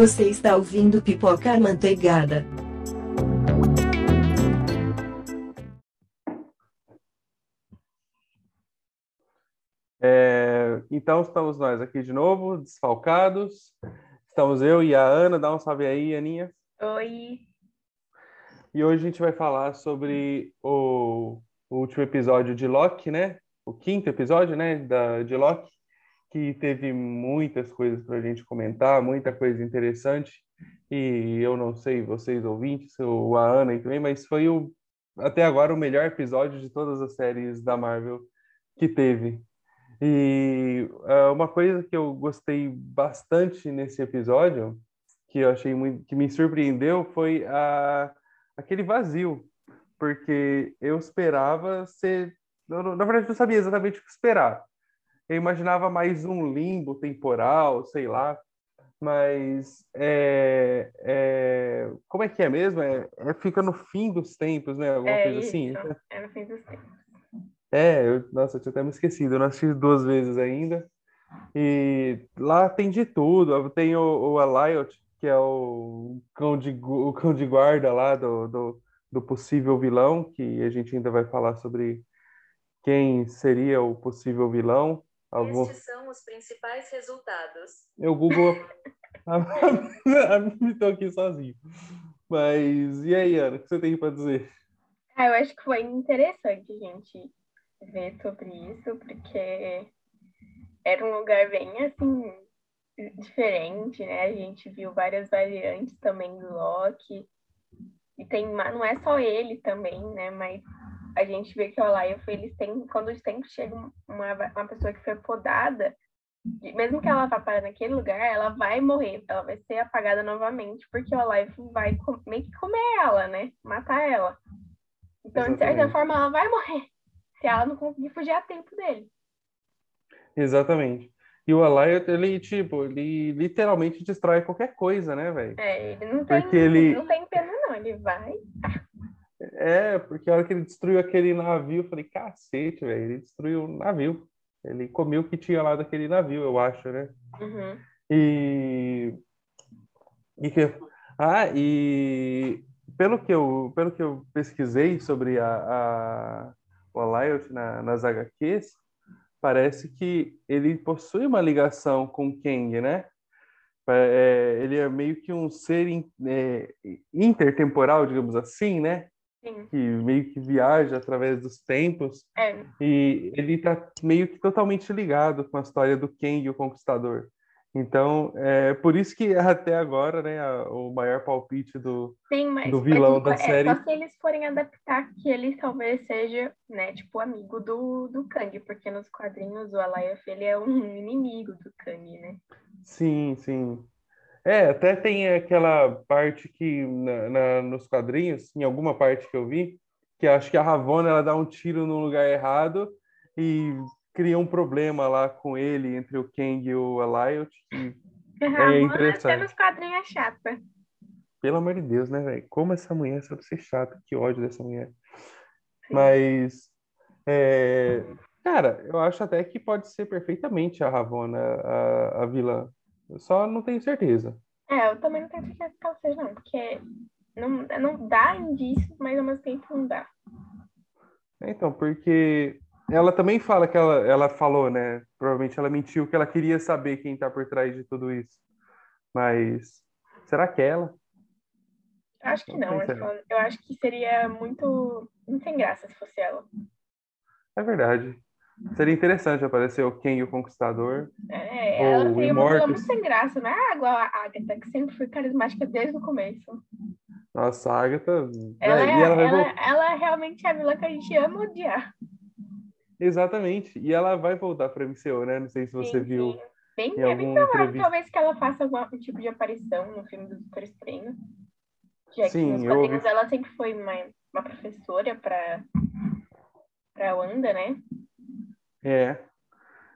Você está ouvindo Pipoca Manteigada. É, então estamos nós aqui de novo, desfalcados. Estamos eu e a Ana. Dá um salve aí, Aninha. Oi. E hoje a gente vai falar sobre o, o último episódio de Loki, né? O quinto episódio, né? Da, de Loki, que teve muitas coisas para a gente comentar, muita coisa interessante. E eu não sei, vocês ouvintes, ou a Ana também, mas foi o, até agora o melhor episódio de todas as séries da Marvel que teve. E uh, uma coisa que eu gostei bastante nesse episódio, que eu achei muito, que me surpreendeu, foi a, aquele vazio, porque eu esperava ser, eu, na verdade, não sabia exatamente o que esperar. Eu imaginava mais um limbo temporal, sei lá, mas é, é, como é que é mesmo? É, é, fica no fim dos tempos, né? Alguma é coisa isso, assim? É no fim dos tempos. É, eu, nossa, eu tinha até me esquecido, eu não assisti duas vezes ainda. E lá tem de tudo. Tem o, o Eliot, que é o cão de, o cão de guarda lá do, do, do possível vilão, que a gente ainda vai falar sobre quem seria o possível vilão. Algum... Estes são os principais resultados. Eu Google. Estou aqui sozinho. Mas e aí, Ana, o que você tem para dizer? Ah, eu acho que foi interessante, gente, ver sobre isso, porque era um lugar bem assim diferente, né? A gente viu várias variantes também do Loki. E tem, não é só ele também, né? Mas a gente vê que o Olaif, eles têm, quando sempre chega uma, uma pessoa que foi podada, mesmo que ela vá parar naquele lugar, ela vai morrer, ela vai ser apagada novamente, porque o Olaif vai meio que comer ela, né? Matar ela. Então, Exatamente. de certa forma, ela vai morrer se ela não conseguir fugir a tempo dele. Exatamente. E o Eliot, ele, tipo, ele literalmente destrói qualquer coisa, né, velho? É, ele não tem, porque ele... não tem pena, não. Ele vai. É, porque a hora que ele destruiu aquele navio, eu falei, cacete, velho, ele destruiu o navio. Ele comeu o que tinha lá daquele navio, eu acho, né? Uhum. E... e que... Ah, e pelo que eu, pelo que eu pesquisei sobre a, a, o Eliot na, nas HQs, parece que ele possui uma ligação com Kang, né? É, ele é meio que um ser in, é, intertemporal, digamos assim, né? Sim. Que meio que viaja através dos tempos. É. E ele está meio que totalmente ligado com a história do Kang, o Conquistador. Então, é por isso que até agora, né, a, o maior palpite do, Sim, mas, do vilão mas, da é, série. Só se eles forem adaptar que ele talvez seja, né, tipo, amigo do, do Kang, porque nos quadrinhos o Alioth, ele é um inimigo do Kang, né? Sim, sim. É, até tem aquela parte que na, na, nos quadrinhos, em alguma parte que eu vi, que acho que a Ravonna ela dá um tiro no lugar errado e cria um problema lá com ele, entre o Kang e o Eliot. Que é interessante. nos quadrinhos é chata. Pelo amor de Deus, né, velho? Como essa mulher sabe ser chata. Que ódio dessa mulher. Mas, é... cara, eu acho até que pode ser perfeitamente a Ravonna, a, a vilã. Eu só não tenho certeza. É, eu também não tenho certeza que ela seja, não. Porque não, não dá indícios, mas ao mesmo tempo não dá. Então, porque ela também fala que ela, ela falou, né? Provavelmente ela mentiu que ela queria saber quem tá por trás de tudo isso. Mas será que é ela? Acho que não. não eu acho que seria muito, muito sem graça se fosse ela. É verdade. Seria interessante aparecer o Ken e o Conquistador. É, ela seria uma muito sem graça, não é igual a Agatha, que sempre foi carismática desde o começo. Nossa, a Agatha. Ela, é, ela, ela, ela, realmente é a vilã que a gente ama odiar. Exatamente. E ela vai voltar para MCU, né? Não sei se você sim, viu. Sim. Bem, é bem provável, talvez que ela faça algum tipo de aparição no filme do Doutor Estranho. Já que sim, nos quadrinhos ouvi... ela sempre foi uma, uma professora para para Wanda, né? É.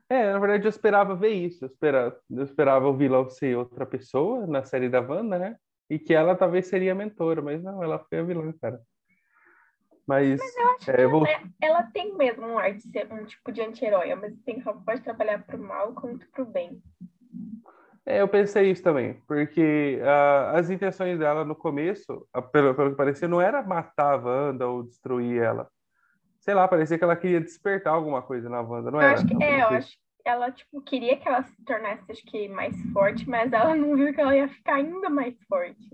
É, na verdade eu esperava ver isso. Eu esperava, eu esperava o vilão ser outra pessoa na série da Wanda, né? E que ela talvez seria a mentora, mas não, ela foi a vilã, cara. Mas, mas eu acho é, que vou... ela, ela, tem mesmo um ar de ser um tipo de anti-herói, mas tem só pode trabalhar pro mal quanto pro bem. É, eu pensei isso também, porque ah, as intenções dela no começo, pelo, pelo que parecia, não era matar a Wanda ou destruir ela. Sei lá, parecia que ela queria despertar alguma coisa na Wanda, não Eu era? acho que, é, eu acho que ela, tipo, queria que ela se tornasse, acho que, mais forte, mas ela não viu que ela ia ficar ainda mais forte.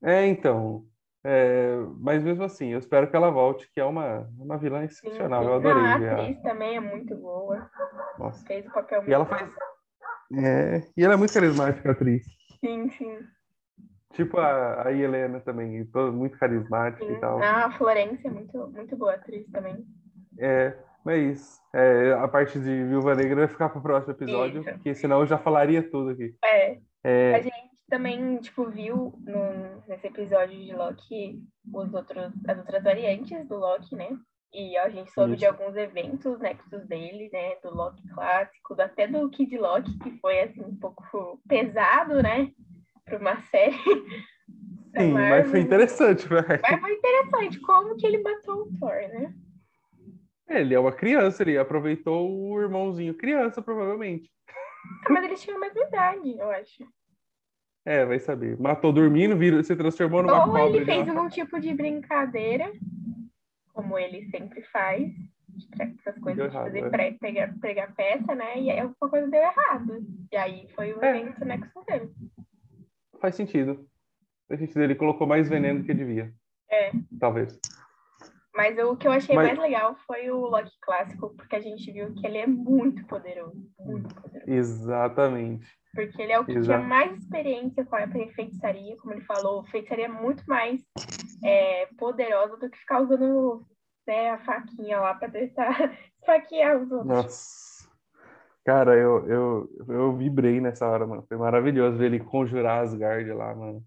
É, então. é, mas mesmo assim, eu espero que ela volte, que é uma, uma vilã excepcional. sim. Eu adorei Não, a atriz também é muito boa. Nossa. Fez o papel E ela muito faz. É, e ela é muito carismática, a atriz. Sim, sim. Tipo a, a Helena também, toda muito carismática sim. e tal. Ah, a Florência é muito, muito boa atriz também. É, mas é, a parte de Viúva Negra vai ficar pro próximo episódio, Isso. porque senão eu já falaria tudo aqui. É, a É, gente também, tipo, viu no, nesse episódio de Loki os outros, as outras variantes do Loki, né? E a gente soube de Isso. alguns eventos nexos dele, né? Do Loki clássico, até do Kid Loki, que foi, assim, um pouco pesado, né? Para uma série. sim, mas foi interessante, velho. Mas foi interessante como que ele matou o Thor, né? Ele é uma criança, ele aproveitou o irmãozinho criança, provavelmente. Ah, mas eles tinham a mesma idade, eu acho. É, vai saber. Matou dormindo, virou, se transformou numa Ou ele fez uma- algum tipo de brincadeira, como ele sempre faz, essas coisas Deu de errado, fazer é. pre- pegar, pegar peça, né? E aí alguma coisa deu errado. E aí foi o É. evento Nexus dele. Faz sentido. Faz sentido. Ele colocou mais veneno do que devia. É. Talvez. Mas o que eu achei Mas- mais legal foi o Loki clássico, porque a gente viu que ele é muito poderoso. Muito poderoso. Exatamente. Porque ele é o que tinha Exato. mais experiência com a feitiçaria, como ele falou, feitiçaria é muito mais é, poderosa do que ficar usando né, a faquinha lá pra tentar esfaquear os outros. Nossa. Cara, eu, eu, eu vibrei nessa hora, mano. Foi maravilhoso ver ele conjurar Asgard lá, mano.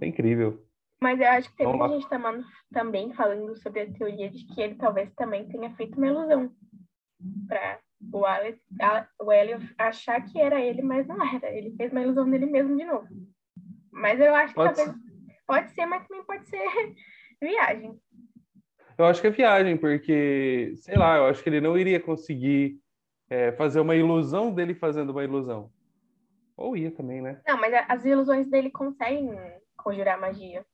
É incrível. Mas eu acho que tem muita gente também falando sobre a teoria de que ele talvez também tenha feito uma ilusão para o Alex, a- o Elliot achar que era ele, mas não era. Ele fez uma ilusão dele mesmo de novo. Mas eu acho que Pode talvez pode ser, mas também pode ser viagem. Eu acho que é viagem, porque, sei lá, eu acho que ele não iria conseguir é, fazer uma ilusão dele fazendo uma ilusão. Ou ia também, né? Não, mas as ilusões dele conseguem conjurar magia.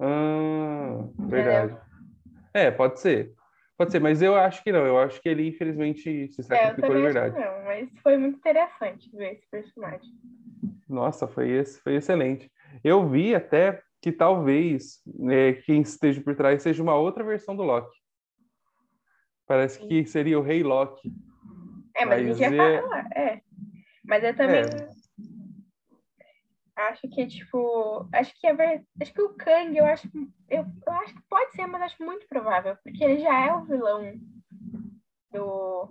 Ah, verdade. É, pode ser. Pode ser, mas eu acho que não. Eu acho que ele, infelizmente, se É, eu sacrificou de acho verdade. que não, mas foi muito interessante ver esse personagem. Nossa, foi, esse, foi excelente. Eu vi até que talvez né, quem esteja por trás seja uma outra versão do Loki. Parece que seria o Rei Loki. É, mas, a gente Mas já é- é. Mas eu também É. acho que, tipo, acho que ver... acho que o Kang, eu acho, eu, eu acho que pode ser, mas acho muito provável, porque ele já é o vilão do,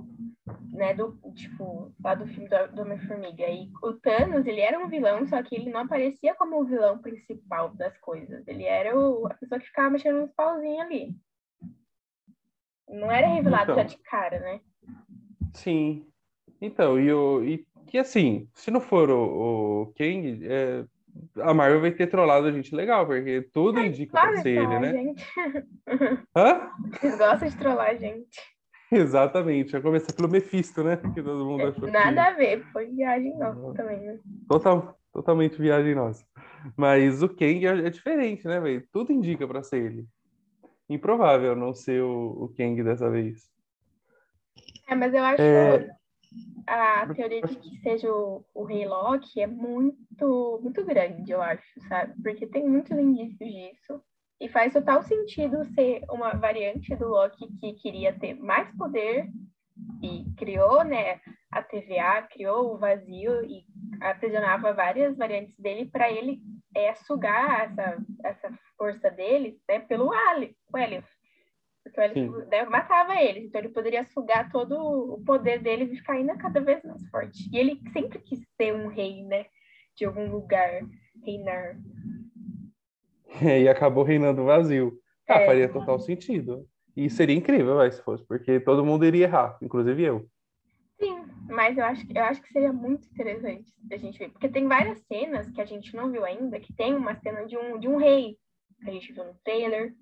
né, do, tipo, lá do filme do, do Homem-Formiga. E o Thanos, ele era um vilão, só que ele não aparecia como o vilão principal das coisas. Ele era o, a pessoa que ficava mexendo nos pauzinhos ali. Não era revelado Então. já de cara, né? Sim. Então, e, o, e que assim, se não for o, o Kang, é, a Marvel vai ter trollado a gente legal, porque tudo indica pra ser ele, né? gente. Hã? Eles gostam de trollar a gente. Exatamente. Vai começar pelo Mephisto, né? Que todo mundo achou que- Nada a ver, foi viagem nossa também, né? Total, totalmente viagem nossa. Mas o Kang é, é diferente, né, velho? Tudo indica pra ser ele. Improvável não ser o, o Kang dessa vez. É, mas eu acho É. a teoria de que seja o, o Rei Loki é muito, muito grande, eu acho, sabe? Porque tem muitos indícios disso. E faz total sentido ser uma variante do Loki que queria ter mais poder e criou, né, a TVA, criou o vazio e aprisionava várias variantes dele para ele é, sugar essa, essa força dele né, pelo Elliot. Porque o Elliot né, matava eles, então ele poderia sugar todo o poder dele e ficar ainda cada vez mais forte. E ele sempre quis ser um rei, né? De algum lugar, reinar. É, e acabou reinando vazio. Ah, É. faria total sentido. E seria incrível, vai, se fosse, porque todo mundo iria errar, inclusive eu. Mas eu acho, que- eu acho que seria muito interessante a gente ver. Porque tem várias cenas que a gente não viu ainda, que tem uma cena de um, de um rei, que a gente viu no trailer.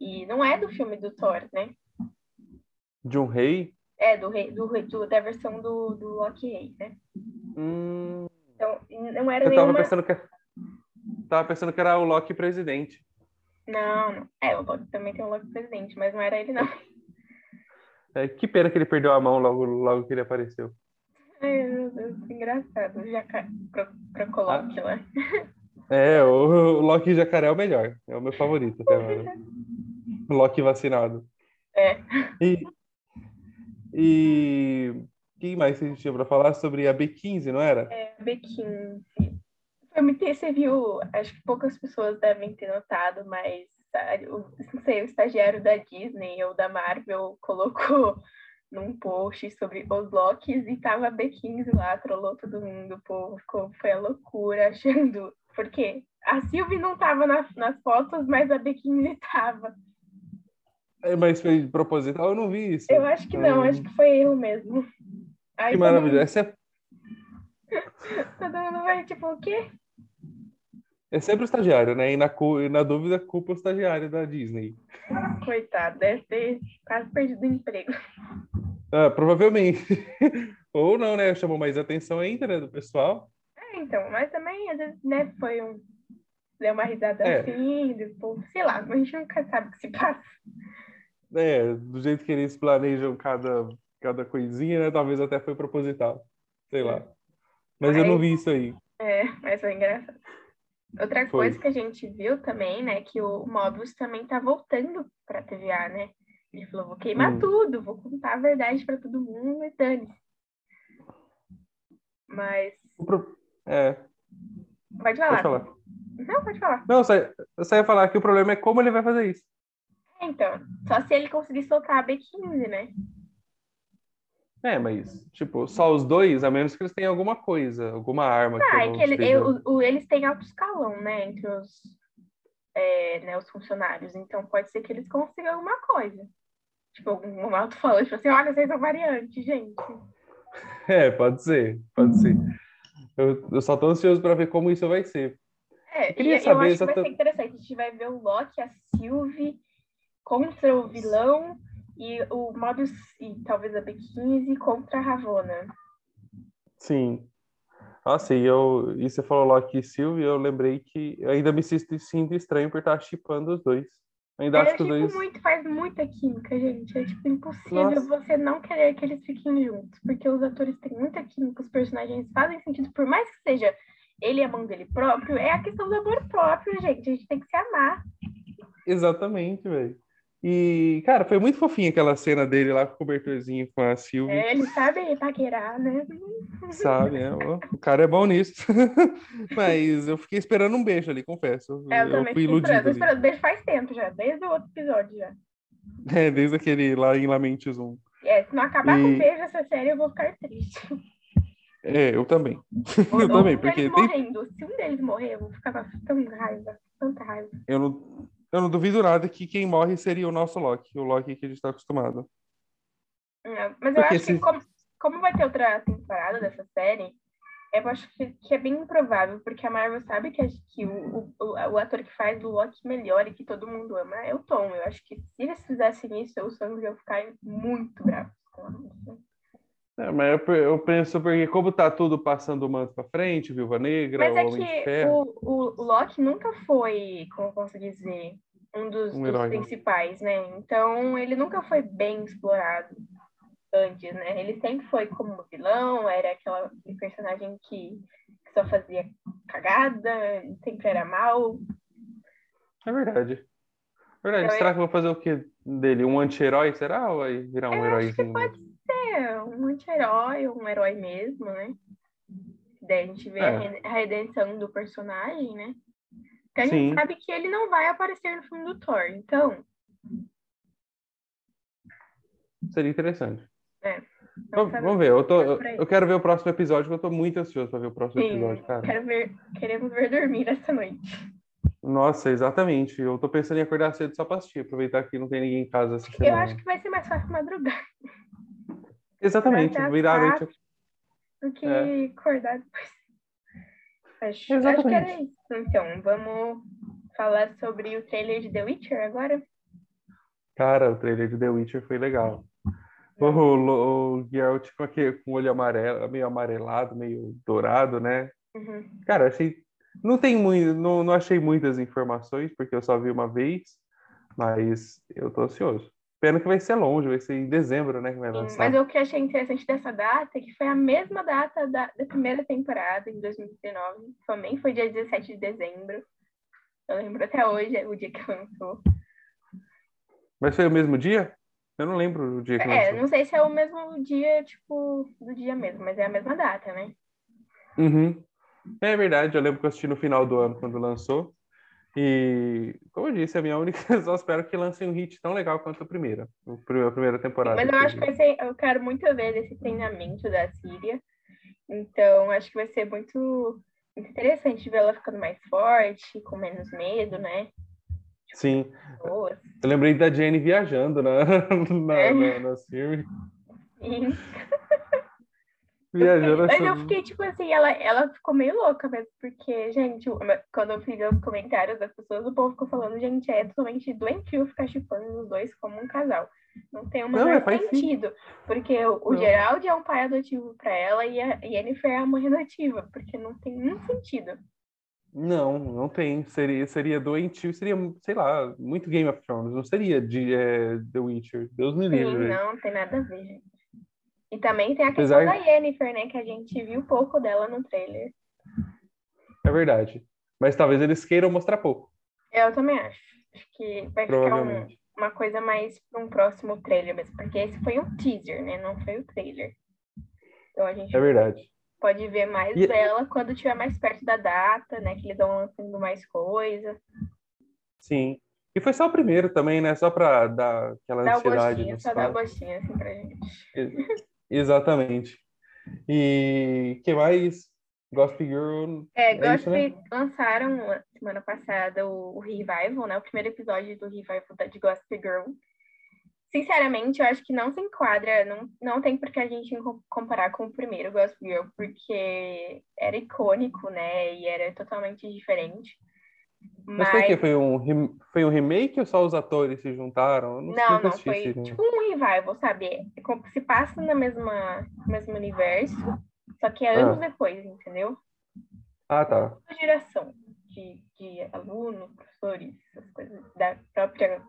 E não é do filme do Thor, né? De um rei. É, do rei, do, do- da versão do, do Loki Rei, né? Hum, Então, não era eu tava nenhuma. pensando que tava pensando que era o Loki presidente. Não, não. É, o Loki também tem um Loki presidente, mas não era ele, não. É, que pena que ele perdeu a mão logo, logo que ele apareceu. Ai, meu Deus, que engraçado. Já ca... Cro... Crocoloque lá. É, o, o Loki jacaré é o melhor. É o meu favorito até agora. O Loki vacinado. É. E, e quem mais que a gente tinha para falar sobre a B15, não era? É, B15. Foi muito, você viu, acho que poucas pessoas devem ter notado, mas não sei, o estagiário da Disney ou da Marvel colocou num post sobre os Locks e tava B15 lá, trollou todo mundo, o povo ficou, foi a loucura, achando. Porque a Sylvie não tava nas, nas fotos, mas a B15 tava. É, mas foi de proposital, eu não vi isso. Eu acho que não, Hum, acho que foi erro mesmo. Aí Que maravilha. mundo- Essa é, Todo mundo vai, tipo, o quê? É sempre o estagiário, né? E na, e na dúvida, culpa o estagiário da Disney. Coitado, deve ter quase perdido o emprego. Ah, provavelmente. Ou não, né? Chamou mais atenção ainda, né, do pessoal. É, então, mas também, às vezes, né, foi um. Deu uma risada É. assim, depois, sei lá, a gente nunca sabe o que se passa. É, do jeito que eles planejam cada, cada coisinha, né? Talvez até foi proposital. Sei lá. Mas eu não vi isso aí. É, mas foi engraçado. Outra Foi. coisa que a gente viu também, né, que o Mobius também tá voltando pra TVA, né? Ele falou, vou queimar Hum. tudo, vou contar a verdade pra todo mundo e dane Mas, pro- É, pode falar. pode falar. Não, pode falar. Não, eu só ia falar que o problema é como ele vai fazer isso. É, Então, só se ele conseguir soltar a B15, né? É, mas, tipo, só os dois, a menos que eles tenham alguma coisa, alguma arma. Ah, eu é que ele- eu- o- eles têm alto escalão, né, entre os, é, né, os funcionários. Então, pode ser que eles consigam alguma coisa. Tipo, um alto-falante, tipo assim, olha, vocês são variantes, gente. É, pode ser, pode ser. Eu, eu só tô ansioso para ver como isso vai ser. É, Eu queria e eu saber acho que vai ser interessante. A gente vai ver o Loki, a Sylvie contra o vilão e o Mobius e talvez a B15 contra a Ravonna. Sim. Nossa, e eu, e você falou Loki e Sylvie, eu lembrei que eu ainda me sinto, estranho por estar shippando os dois. Ainda acho É, que os dois. muito, faz muita química, gente. É, tipo, impossível Nossa. você não querer que eles fiquem juntos. Porque os atores têm muita química, os personagens fazem sentido. Por mais que seja ele e a mão dele próprio, é a questão do amor próprio, gente. A gente tem que se amar. Exatamente, velho. E, cara, foi muito fofinha aquela cena dele lá com o cobertorzinho com a Sylvie, É, eles sabem paquerar, né? sabe? né? O cara é bom nisso. Mas eu fiquei esperando um beijo ali, confesso. É, eu eu também fui iludido esperando. Esperando desde faz tempo já, desde o outro episódio já. É, desde aquele lá em Lamentos 1. É, se não acabar com E- o beijo essa série, eu vou ficar triste. É, eu também. Ou- Eu também, porque tem- morrendo. Se um deles morrer, eu vou ficar com tanta raiva, tanta raiva. Eu não, eu não duvido nada que quem morre seria o nosso Loki, o Loki que a gente tá acostumado. É, Mas eu Porque acho se- que como, como vai ter outra temporada dessa série, eu acho que, que é bem improvável, porque a Marvel sabe que, a- que o, o, o, o ator que faz o Loki melhor e que todo mundo ama é o Tom. Eu acho que se eles fizessem isso, os fãs iam ficar muito bravos com isso. É, mas eu, eu penso porque como tá tudo passando o manto pra frente, Viúva Negra, Mas o é Homem de que Ferro. o, o, Loki nunca foi, como eu posso dizer, um dos, Um dos né? principais, né? Então ele nunca foi bem explorado antes, né? Ele sempre foi como vilão, era aquela aquele personagem que, só fazia cagada, sempre era mal. É verdade. Verdade. Então, Será que eu vou fazer o que dele? Um anti-herói? Será? Ou vai virar um Eu acho que heróizinho? pode ser um anti-herói, um herói mesmo, né? Daí a gente vê É. a re- a redenção do personagem, né? Porque a Sim. gente sabe que ele não vai aparecer no filme do Thor, então Seria interessante. não Vamos, ver. Eu, tô, Mas eu, quero ver o próximo episódio, porque eu tô muito ansioso pra ver o próximo Sim, episódio, cara. quero ver, queremos ver dormir essa noite. Nossa, exatamente. Eu tô pensando em acordar cedo só pra assistir, aproveitar que não tem ninguém em casa essa Eu acho que vai ser mais fácil madrugar Exatamente. Virar a noite. do que É. acordar depois. Acho, acho que era isso. Então, vamos falar sobre o trailer de The Witcher agora? Cara, o trailer de The Witcher foi legal. O, o, o Geralt com, aquele, com o olho amarelo, meio amarelado, meio dourado, né? Uhum. Cara, achei. Não tem muito, não, não achei muitas informações, porque eu só vi uma vez, mas eu tô ansioso. Pena que vai ser longe, vai ser em dezembro, né? Que vai Sim, lançar. mas o que eu achei interessante dessa data é que foi a mesma data da, da primeira temporada, em 2019. Também foi dia 17 de dezembro. Eu lembro até hoje, é o dia que lançou. Mas foi o mesmo dia? Eu não lembro o dia que É, lançou. não sei se é o mesmo dia, tipo, do dia mesmo, mas é a mesma data, né? Uhum. É verdade, eu lembro que eu assisti no final do ano quando lançou. E, como eu disse, a minha única. Só espero que lancem um hit tão legal quanto a primeira, a pri- a primeira temporada. Mas eu acho que vai ser, eu quero muito ver esse treinamento da Síria. Então, acho que vai ser muito, interessante ver ela ficando mais forte, com menos medo, né? Sim, Boas. eu lembrei da Jenny viajando na, na, É. na, na. Sim. Viajando Mas eu fiquei, tipo assim, ela, ela ficou meio louca mesmo, porque, gente, quando eu fiz os comentários das pessoas, o povo ficou falando, gente, é totalmente doentio ficar chipando os dois como um casal. Não tem o Não, menor é, faz sim. sentido. Porque o, o Não. Geraldo é um pai adotivo pra ela e a Yennefer é a mãe adotiva, porque não tem nenhum sentido. Não, não tem. Seria, seria doentio, seria, sei lá, muito Game of Thrones. Não seria de é, The Witcher. Deus me Sim, livre. não, tem nada a ver, gente. E também tem a Apesar- questão da Yennefer, né? Que a gente viu pouco dela no trailer. É verdade. Mas talvez eles queiram mostrar pouco, Eu também acho. Acho que vai ficar um, uma coisa mais para um próximo trailer mesmo, porque esse foi um teaser, né? Não foi o trailer. Então a gente É verdade. pode ver mais E- dela quando estiver mais perto da data, né? Que eles vão lançando mais coisa. Sim. E foi só o primeiro também, né? Só pra dar aquela Dá ansiedade. gostinho, só fãs. gostinho assim pra gente. Ex- Exatamente. E que mais? Gossip Girl. É, É isso, né? Gossip lançaram la- semana passada o, o Revival, né? O primeiro episódio do Revival de Gossip Girl. Sinceramente, eu acho que não se enquadra, não, não tem por que a gente com- comparar com o primeiro Gossip Girl, porque era icônico, né? E era totalmente diferente. Mas foi o? Foi um, foi um remake ou só os atores se juntaram? Não, não, assisti foi esse tipo um revival, sabe? É como se passa no mesmo universo, só que é Ah. anos depois, entendeu? Ah, tá. Uma geração de, de alunos, professores, essas coisas, da própria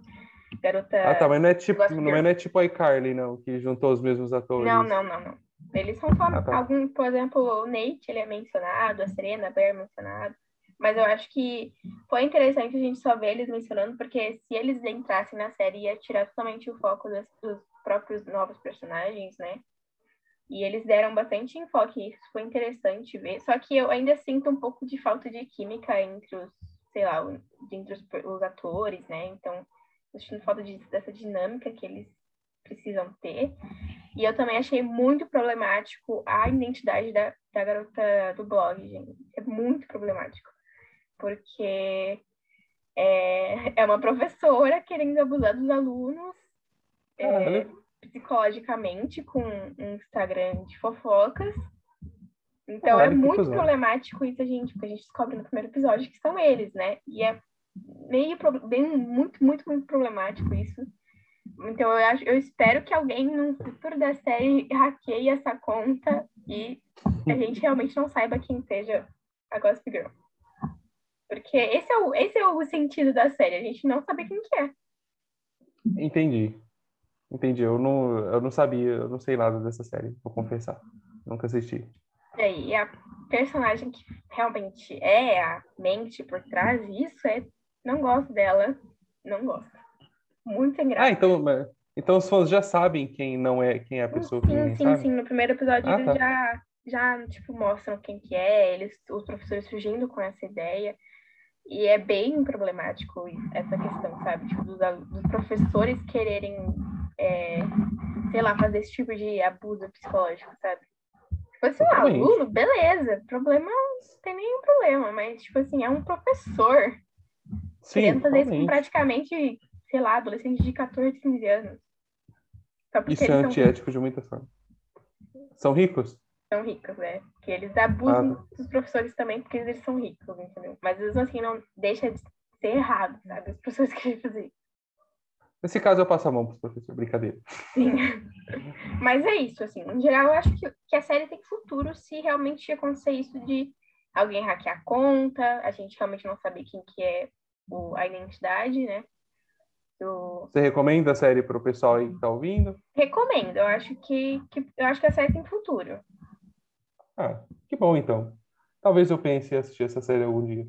garota. Ah, tá, mas não é tipo, Gossip não é, não é tipo a iCarly, não, que juntou os mesmos atores. Não, não, não, não. Eles são só Ah, tá. algum, por exemplo, o Nate, ele é mencionado, a Serena, a Bear é mencionado. Mas eu acho que foi interessante a gente só ver eles mencionando, porque se eles entrassem na série, ia tirar totalmente o foco das- dos próprios novos personagens, né? E eles deram bastante enfoque nisso, foi interessante ver. Só que eu ainda sinto um pouco de falta de química entre os, sei lá, entre os, os atores, né? Então, eu sinto falta de- dessa dinâmica que eles precisam ter. E eu também achei muito problemático a identidade da, da garota do blog, gente. É muito problemático. Porque é, é uma professora querendo abusar dos alunos é, Caralho. psicologicamente com um Instagram de fofocas. Então Caralho, é muito problemático isso, a gente, porque a gente descobre no primeiro episódio que são eles, né? E é meio bem muito, muito, muito problemático isso. Então eu acho, eu espero que alguém no futuro da série hackeie essa conta e a gente realmente não saiba quem seja a Gossip Girl. Porque esse é o, esse é o sentido da série, a gente não saber quem que é. Entendi. Entendi. Eu não, eu não sabia, eu não sei nada dessa série, vou confessar. Nunca assisti. E aí, a personagem que realmente é a mente por trás disso é. Não gosto dela. Não gosto. Muito sem graça. Ah, então, então os fãs já sabem quem não é, quem é a pessoa que sim, ninguém sim, sabe? sim. No primeiro episódio Ah, eles tá. já, já, tipo, mostram quem que é, eles, os professores surgindo com essa ideia. E é bem problemático essa questão, sabe? Tipo, dos, dos professores quererem, é, sei lá, fazer esse tipo de abuso psicológico, sabe? Se fosse um aluno, beleza, problema não tem nenhum problema, mas, tipo assim, é um professor Sim, querendo fazer isso com praticamente, sei lá, adolescentes de 14, 15 anos. Isso é eles são antiético de muita forma. São ricos? São ricos, né? Que eles abusam Ah, dos professores também porque eles são ricos, entendeu? Mas mesmo assim não deixa de ser errado, sabe? As pessoas querem fazer isso. Nesse caso, eu passo a mão para os professores, brincadeira. Sim. Mas é isso, assim. Em geral, eu acho que, que a série tem futuro se realmente acontecer isso de alguém hackear a conta, a gente realmente não saber quem que é o, a identidade, né? Do... Você recomenda a série para o pessoal aí que está ouvindo? Recomendo. Eu acho que, que, eu acho que a série tem futuro. Ah, que bom, então. Talvez eu pense em assistir essa série algum dia.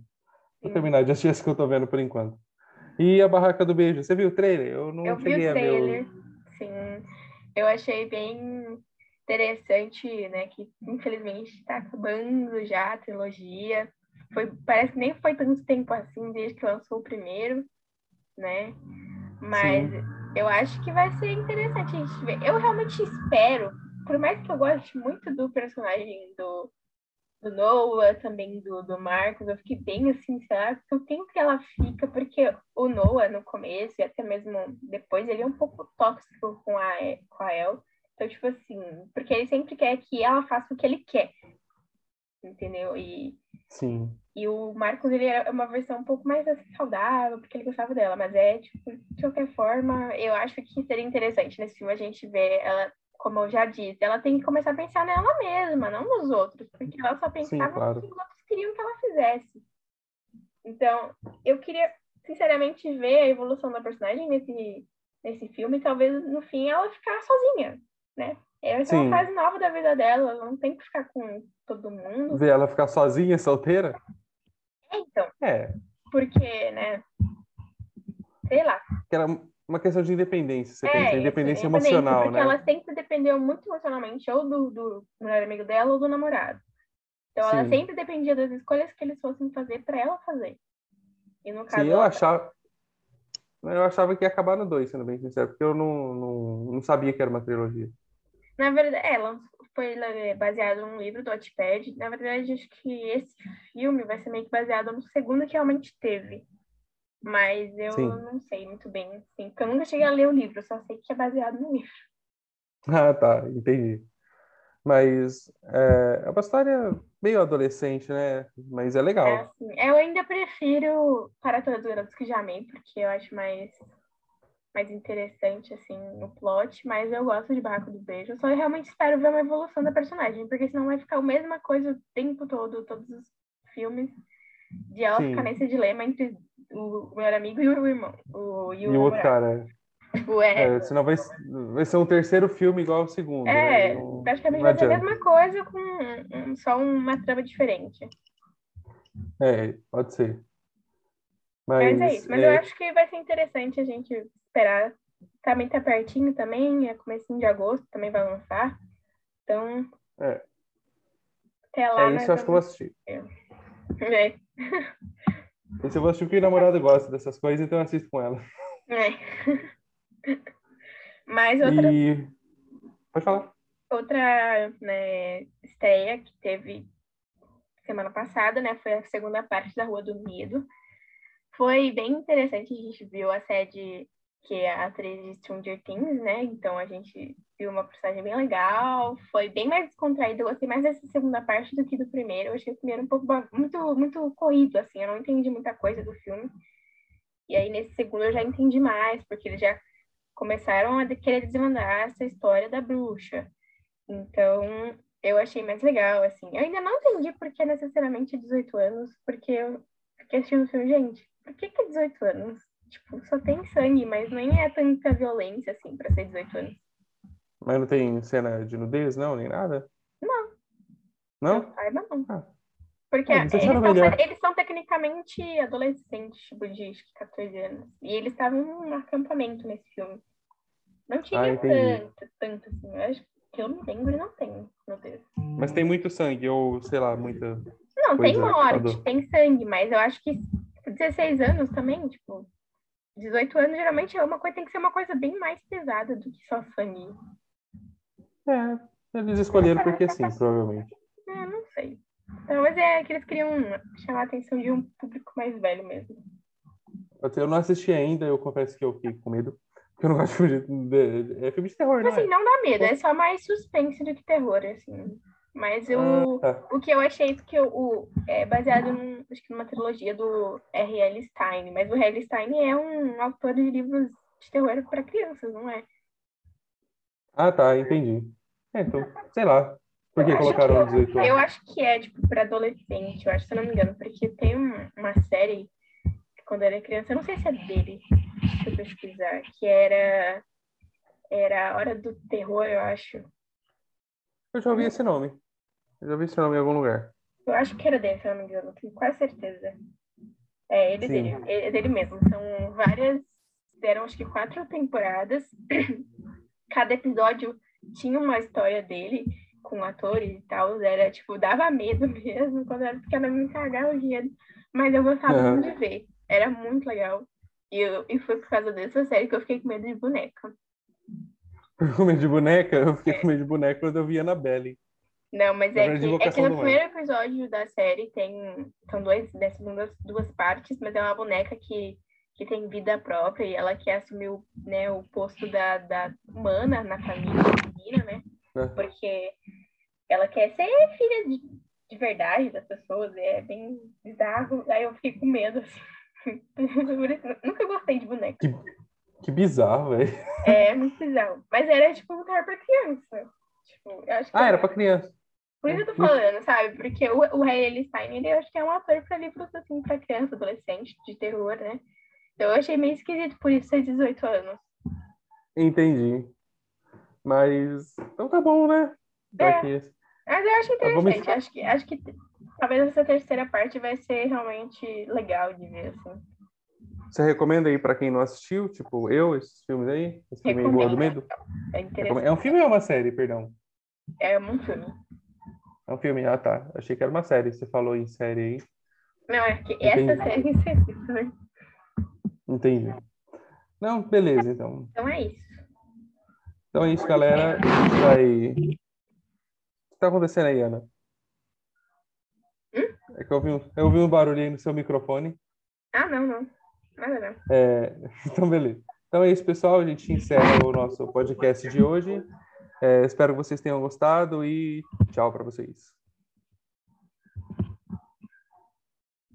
Vou terminar de assistir essa que eu tô vendo por enquanto. E a Barraca do Beijo, você viu o trailer? Eu não eu cheguei vi o trailer. O... Sim. Eu achei bem interessante, né? Que infelizmente está acabando já a trilogia. Foi, parece que nem foi tanto tempo assim desde que lançou o primeiro, né? Mas Sim. eu acho que vai ser interessante a gente ver. Eu realmente espero, por mais que eu goste muito do personagem do, do Noah, também do, do Marcos, eu fiquei bem assim, será que o tempo que ela fica, porque o Noah no começo e até mesmo depois, ele é um pouco tóxico com a, com a El. Então, tipo assim, porque ele sempre quer que ela faça o que ele quer. Entendeu? E, Sim. E o Marcos, ele é uma versão um pouco mais assim, saudável, porque ele gostava dela. Mas é, tipo, de qualquer forma, eu acho que seria interessante nesse filme a gente ver ela como eu já disse, ela tem que começar a pensar nela mesma, não nos outros, porque ela só pensava Sim, claro. no que os outros queriam que ela fizesse. Então, eu queria, sinceramente, ver a evolução da personagem nesse, nesse filme, talvez no fim ela ficar sozinha, né? Essa é uma fase nova da vida dela, ela não tem que ficar com todo mundo. Ver ela ficar sozinha, solteira? É, então. É. Porque, né? Sei lá. Era uma questão de independência, você é, pensa, independência emocional, porque né? ela sempre dependeu muito emocionalmente ou do, do melhor amigo dela ou do namorado. Então Sim. ela sempre dependia das escolhas que eles fossem fazer para ela fazer. E no caso. Sim, eu achava. Eu achava que ia acabar no 2, sendo bem sincero, porque eu não, não, não sabia que era uma trilogia. Na verdade, ela foi é, baseado num livro do Wattpad. Na verdade, acho que esse filme vai ser meio que baseado no segundo que realmente teve. Mas eu Sim. não sei muito bem, assim, porque eu nunca cheguei a ler o livro, só sei que é baseado no livro. Ah, tá, entendi. Mas é, é uma história meio adolescente, né? Mas é legal. É, assim, eu ainda prefiro Para Todas as que Já Amei, porque eu acho mais, mais interessante, assim, o plot, mas eu gosto de Barraco do Beijo. Eu só realmente espero ver uma evolução da personagem, porque senão vai ficar a mesma coisa o tempo todo, todos os filmes, de ela Sim. ficar nesse dilema entre o melhor amigo e o irmão. O, e o, e o outro cara. O é, senão vai, vai ser um terceiro filme igual ao segundo. É, né? praticamente vai ser a mesma coisa com um, só uma trama diferente. É, pode ser. Mas, Mas é isso. Mas é... eu acho que vai ser interessante a gente esperar. Também tá pertinho também, é comecinho de agosto, também vai lançar. Então. É. Até lá. É isso, eu acho que eu vou assistir. É. Esse eu vou assistir porque a namorada gosta dessas coisas, então eu assisto com ela. É. Mas outra. E... Pode falar. Outra né, estreia que teve semana passada, né? Foi a segunda parte da Rua do Medo. Foi bem interessante, a gente viu a sede que é a atriz de Stranger Things, né? Então a gente viu uma personagem bem legal, foi bem mais descontraída. Eu gostei mais dessa segunda parte do que do primeiro. Eu achei o primeiro um pouco muito, muito corrido, assim, eu não entendi muita coisa do filme. E aí nesse segundo eu já entendi mais, porque eles já começaram a querer desvendar essa história da bruxa. Então eu achei mais legal, assim. Eu ainda não entendi por que necessariamente 18 anos, porque eu fiquei assistindo o filme, gente, por que, que 18 anos? Tipo, só tem sangue, mas nem é tanta violência, assim, pra ser 18 anos. Mas não tem cena de nudez, não? Nem nada? Não. Não? Não saiba, não. Ah. Porque ah, eles, são, eles são tecnicamente adolescentes, tipo, de 14 anos. E eles estavam num acampamento nesse filme. Não tinha ah, tanto, tanto, assim. Eu acho que eu não lembro, não tem nudez. Mas tem muito sangue, ou sei lá, muita. Não, tem morte, tem sangue, mas eu acho que 16 anos também, tipo, 18 anos geralmente é uma coisa, tem que ser uma coisa bem mais pesada do que só sangue. É, eles escolheram porque sim, provavelmente. É, não sei. Talvez é que eles queriam chamar a atenção de um público mais velho mesmo. Eu não assisti ainda, eu confesso que eu fiquei com medo. Porque eu não gosto de, de, É filme de terror, né? Assim, não dá medo, é só mais suspense do que terror, assim. Mas eu, ah, tá. o que eu achei que eu, o, é baseado num, acho que numa trilogia do R.L. Stein, mas o R.L. Stein é um autor de livros de terror para crianças, não é? Ah, tá, entendi. É, então, sei lá. Por que Eu colocaram que- 18 Eu anos? acho que é, tipo, para adolescente, eu acho, se eu não me engano, porque tem um- uma série que quando eu era criança, eu não sei se é dele, deixa eu pesquisar, que era era a Hora do Terror, eu acho. Eu já ouvi esse nome. Eu já ouvi esse nome em algum lugar. Eu acho que era dele, se eu não me engano, tenho quase certeza. É, ele Sim. dele, é dele mesmo. São várias, deram acho que quatro temporadas. Cada episódio tinha uma história dele, com atores e tal. Era, tipo, dava medo mesmo. Quando era pequena, me cagava de medo. Mas eu gostava Aham. muito de ver. Era muito legal. E, eu, e foi por causa dessa série que eu fiquei com medo de boneca. Por com medo de boneca, eu fiquei com medo de boneca quando eu vi Annabelle. Não, mas é que, é que no primeiro episódio da série tem. São dois, dessas duas, duas partes, mas é uma boneca que, que tem vida própria e ela quer assumir o, né, o posto da, da humana na família feminina, né? É. Porque ela quer ser filha de, de verdade das pessoas, é bem bizarro. Aí eu fiquei com medo, assim. Nunca gostei de boneca. Que bizarro, velho. É muito bizarro. Mas era tipo um lugar pra criança. Tipo, eu acho que Ah, era pra criança. por isso eu tô falando, sabe? Porque o, o Ray Elstein, ele eu acho que é um ator pra livros assim, pra criança, adolescente, de terror, né? Então eu achei meio esquisito por isso ser 18 anos. Entendi. Mas. Então tá bom, né? É. que- Mas eu acho Tá interessante. Acho que, acho que talvez essa terceira parte vai ser realmente legal de ver, assim. Você recomenda aí pra quem não assistiu, tipo eu, esses filmes aí? Esse filme aí, Boa do Medo? É interessante. É um filme ou é uma série, perdão? É um filme. É um filme, ah tá. Achei que era uma série. Você falou em série aí. Não, é que Entendi. essa série em específico, né? Entendi. Não, beleza, então. Então é isso. Então é isso, galera. A gente vai. O que tá acontecendo aí, Ana? É que eu ouvi, um, eu ouvi um barulho aí no seu microfone. Ah, não, não. Não. É, então, beleza. Então é isso, pessoal. A gente encerra o nosso podcast de hoje. É, espero que vocês tenham gostado e tchau para vocês.